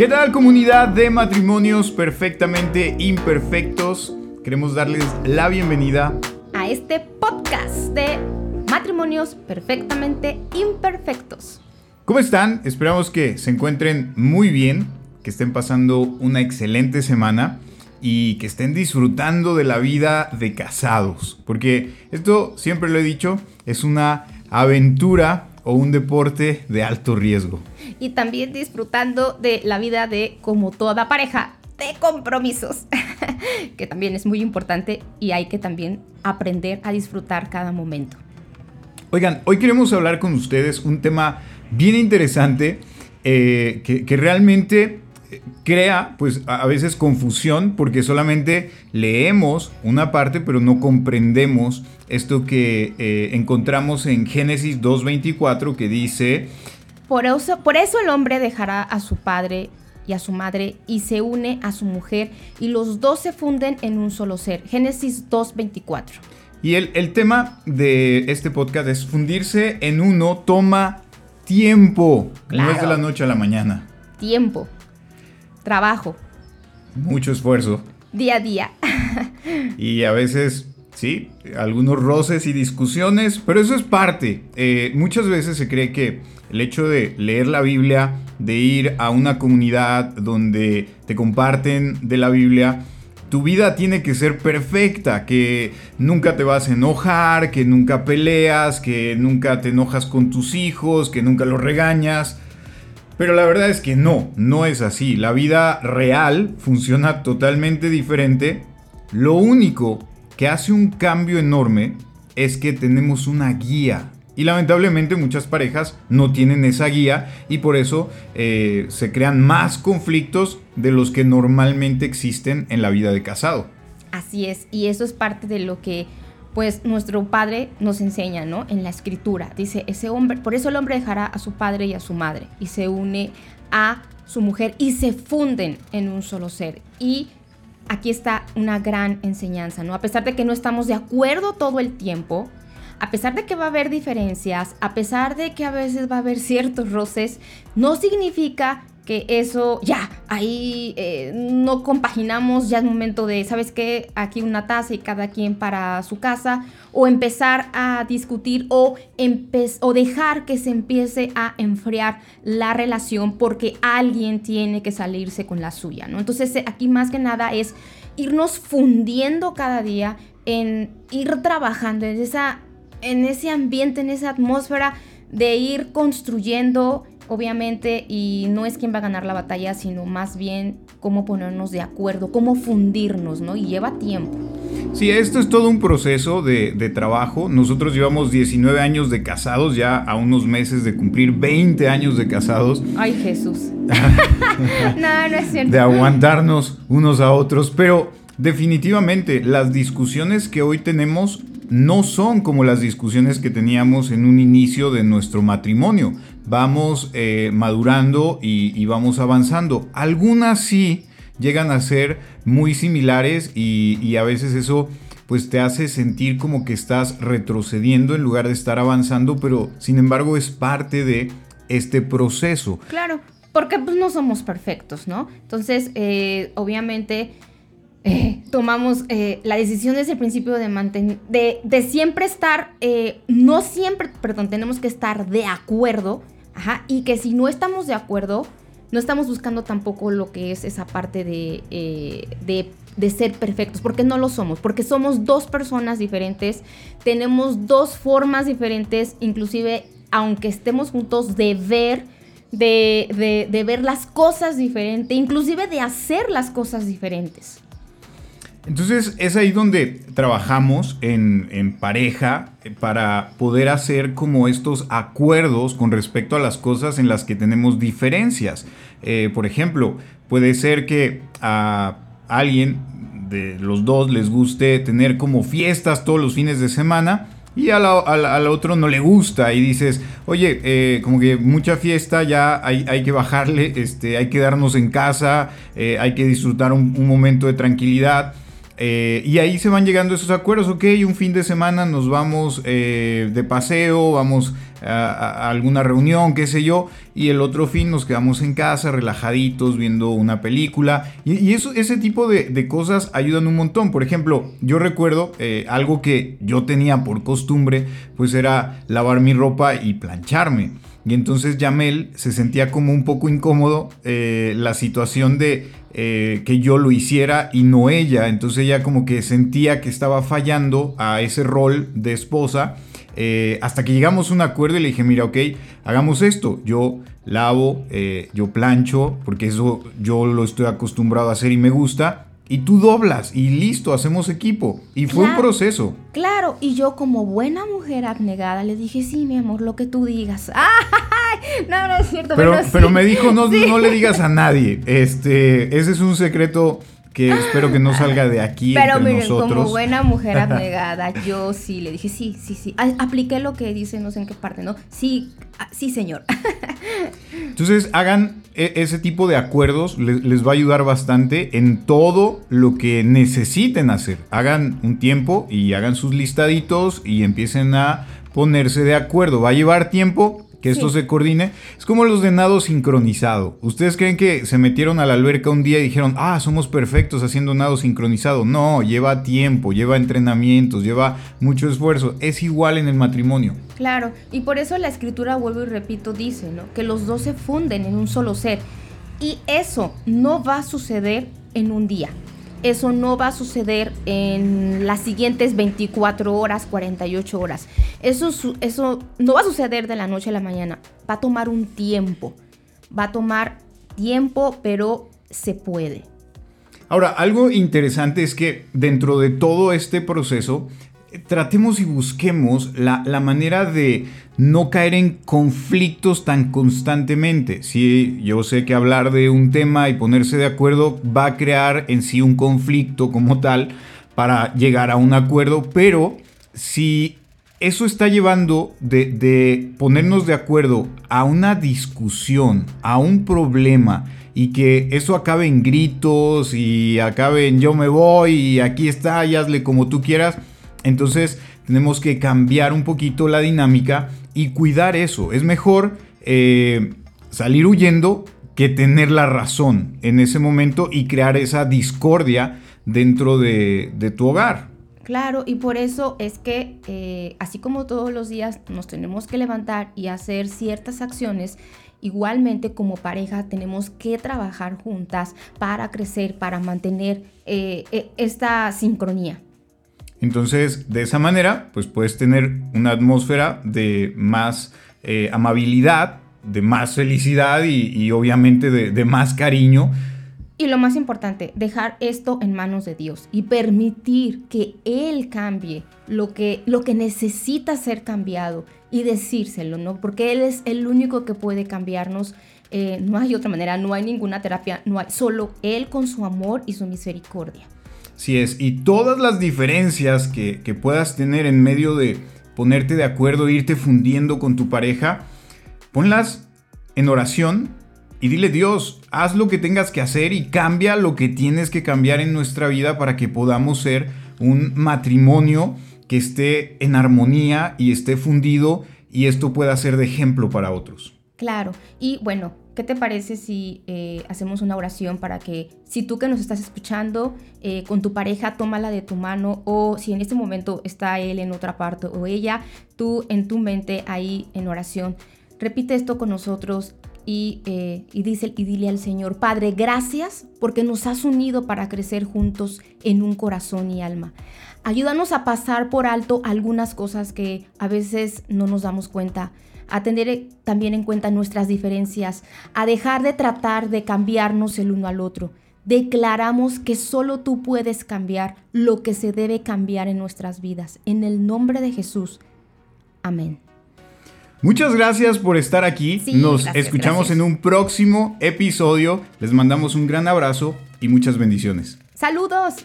¿Qué tal comunidad de matrimonios perfectamente imperfectos? Queremos darles la bienvenida a este podcast de matrimonios perfectamente imperfectos. ¿Cómo están? Esperamos que se encuentren muy bien, que estén pasando una excelente semana y que estén disfrutando de la vida de casados. Porque esto, siempre lo he dicho, es una aventura o un deporte de alto riesgo. Y también disfrutando de la vida de, como toda pareja, de compromisos, que también es muy importante y hay que también aprender a disfrutar cada momento. Oigan, hoy queremos hablar con ustedes un tema bien interesante eh, que, que realmente crea pues a veces confusión porque solamente leemos una parte pero no comprendemos esto que eh, encontramos en Génesis 2.24 que dice... Por eso, por eso el hombre dejará a su padre y a su madre y se une a su mujer y los dos se funden en un solo ser. Génesis 2.24. Y el, el tema de este podcast es fundirse en uno toma tiempo. No es de la noche a la mañana. Tiempo trabajo. Mucho esfuerzo. Día a día. y a veces, sí, algunos roces y discusiones, pero eso es parte. Eh, muchas veces se cree que el hecho de leer la Biblia, de ir a una comunidad donde te comparten de la Biblia, tu vida tiene que ser perfecta, que nunca te vas a enojar, que nunca peleas, que nunca te enojas con tus hijos, que nunca los regañas. Pero la verdad es que no, no es así. La vida real funciona totalmente diferente. Lo único que hace un cambio enorme es que tenemos una guía. Y lamentablemente muchas parejas no tienen esa guía y por eso eh, se crean más conflictos de los que normalmente existen en la vida de casado. Así es, y eso es parte de lo que pues nuestro padre nos enseña, ¿no? En la escritura. Dice, ese hombre, por eso el hombre dejará a su padre y a su madre y se une a su mujer y se funden en un solo ser. Y aquí está una gran enseñanza, ¿no? A pesar de que no estamos de acuerdo todo el tiempo, a pesar de que va a haber diferencias, a pesar de que a veces va a haber ciertos roces, no significa que eso ya, ahí eh, no compaginamos, ya es momento de, ¿sabes qué? Aquí una taza y cada quien para su casa, o empezar a discutir o, o dejar que se empiece a enfriar la relación porque alguien tiene que salirse con la suya, ¿no? Entonces eh, aquí más que nada es irnos fundiendo cada día en ir trabajando en, esa, en ese ambiente, en esa atmósfera de ir construyendo obviamente, y no es quién va a ganar la batalla, sino más bien cómo ponernos de acuerdo, cómo fundirnos, ¿no? Y lleva tiempo. Sí, esto es todo un proceso de, trabajo. Nosotros llevamos 19 años de casados, ya a unos meses de cumplir 20 años de casados. Ay, Jesús. no, no es cierto. De aguantarnos unos a otros, pero definitivamente las discusiones que hoy tenemos no son como las discusiones que teníamos en un inicio de nuestro matrimonio. Vamos eh, madurando y, vamos avanzando. Algunas sí llegan a ser muy similares y, a veces eso pues te hace sentir como que estás retrocediendo en lugar de estar avanzando, pero sin embargo es parte de este proceso. Claro, porque pues no somos perfectos, ¿no? Entonces, eh, obviamente eh, tomamos la decisión desde el principio de mantener, de, siempre estar, no siempre, perdón, tenemos que estar de acuerdo, ajá, y que si no estamos de acuerdo, no estamos buscando tampoco lo que es esa parte de, de, de, ser perfectos, porque no lo somos, porque somos dos personas diferentes, tenemos dos formas diferentes, inclusive aunque estemos juntos, de ver, de, de ver las cosas diferentes, inclusive de hacer las cosas diferentes. Entonces es ahí donde trabajamos en, pareja eh, para poder hacer como estos acuerdos con respecto a las cosas en las que tenemos diferencias. Eh, por ejemplo, puede ser que a alguien de los dos les guste tener como fiestas todos los fines de semana y al, otro no le gusta y dices, oye, eh, como que mucha fiesta, ya hay, que bajarle, este, hay que quedarnos en casa, hay que disfrutar un momento de tranquilidad. Eh, y ahí se van llegando esos acuerdos, ok, un fin de semana nos vamos eh, de paseo, vamos alguna reunión, qué sé yo, y el otro fin nos quedamos en casa relajaditos viendo una película. Y, eso, ese tipo de, cosas ayudan un montón. Por ejemplo, yo recuerdo eh, algo que yo tenía por costumbre, pues era lavar mi ropa y plancharme. Y entonces Yamel se sentía como un poco incómodo la situación de eh, que yo lo hiciera y no ella. Entonces ella como que sentía que estaba fallando a ese rol de esposa. Eh, hasta que llegamos a un acuerdo y le dije, mira, ok, hagamos esto. Yo lavo, eh, yo plancho, porque eso yo lo estoy acostumbrado a hacer y me gusta y tú doblas y listo, hacemos equipo. Y fue un proceso. Claro, y yo como buena mujer abnegada le dije, sí, mi amor, lo que tú digas. No, no es cierto. Pero, pero, me dijo, no, no le digas a nadie. Este, ese es un secreto que espero que no salga de aquí Pero entre miren, como buena mujer abnegada, yo sí le dije, sí, sí, sí. Apliqué lo que dice, no sé en qué parte, ¿no? Sí, sí, señor. Entonces, hagan e, ese tipo de acuerdos, les, les, va a ayudar bastante en todo lo que necesiten hacer. Hagan un tiempo y hagan sus listaditos y empiecen a ponerse de acuerdo. Va a llevar tiempo, que esto se coordine. Es como los de nado sincronizado. ¿Ustedes creen que se metieron a la alberca un día y dijeron, ah, somos perfectos haciendo nado sincronizado? No, lleva tiempo, lleva entrenamientos, lleva mucho esfuerzo. Es igual en el matrimonio. Claro, y por eso la escritura, vuelvo y repito, dice, ¿no? Que los dos se funden en un solo ser. Y eso no va a suceder en un día eso no va a suceder en las siguientes 24 horas, 48 horas. Eso, eso no va a suceder de la noche a la mañana. Va a tomar un tiempo. Va a tomar tiempo, pero se puede. Ahora, algo interesante es que dentro de todo este proceso, tratemos y busquemos la, la manera de no caer en conflictos tan constantemente. Si yo sé que hablar de un tema y ponerse de acuerdo va a crear en sí un conflicto como tal para llegar a un acuerdo, pero si eso está llevando de, ponernos de acuerdo a una discusión, a un problema, y que eso acabe en gritos y acabe en yo me voy y aquí está y hazle como tú quieras, entonces tenemos que cambiar un poquito la dinámica y cuidar eso. Es mejor eh, salir huyendo que tener la razón en ese momento y crear esa discordia dentro de, tu hogar. Claro, y por eso es que eh, así como todos los días nos tenemos que levantar y hacer ciertas acciones, igualmente como pareja tenemos que trabajar juntas para crecer, para mantener eh, esta sincronía. Entonces, de esa manera, pues puedes tener una atmósfera de más eh, amabilidad, de más felicidad y, obviamente de, más cariño. Y lo más importante, dejar esto en manos de Dios y permitir que Él cambie lo que, lo que necesita ser cambiado y decírselo, ¿no? Porque Él es el único que puede cambiarnos. Eh, no hay otra manera, no hay ninguna terapia, no hay, solo Él con su amor y su misericordia. Si es, y todas las diferencias que, puedas tener en medio de ponerte de acuerdo, irte fundiendo con tu pareja, ponlas en oración y dile Dios, haz lo que tengas que hacer y cambia lo que tienes que cambiar en nuestra vida para que podamos ser un matrimonio que esté en armonía y esté fundido y esto pueda ser de ejemplo para otros. Claro, y bueno, ¿qué te parece si eh, hacemos una oración para que si tú que nos estás escuchando eh, con tu pareja, tómala de tu mano o si en este momento está él en otra parte o ella, tú en tu mente ahí en oración, repite esto con nosotros y, eh, y, dice, y dile al Señor, Padre, gracias porque nos has unido para crecer juntos en un corazón y alma. Ayúdanos a pasar por alto algunas cosas que a veces no nos damos cuenta a tener también en cuenta nuestras diferencias, a dejar de tratar de cambiarnos el uno al otro. Declaramos que solo tú puedes cambiar lo que se debe cambiar en nuestras vidas. En el nombre de Jesús. Amén. Muchas gracias por estar aquí. Nos escuchamos en un próximo episodio. Les mandamos un gran abrazo y muchas bendiciones. Saludos.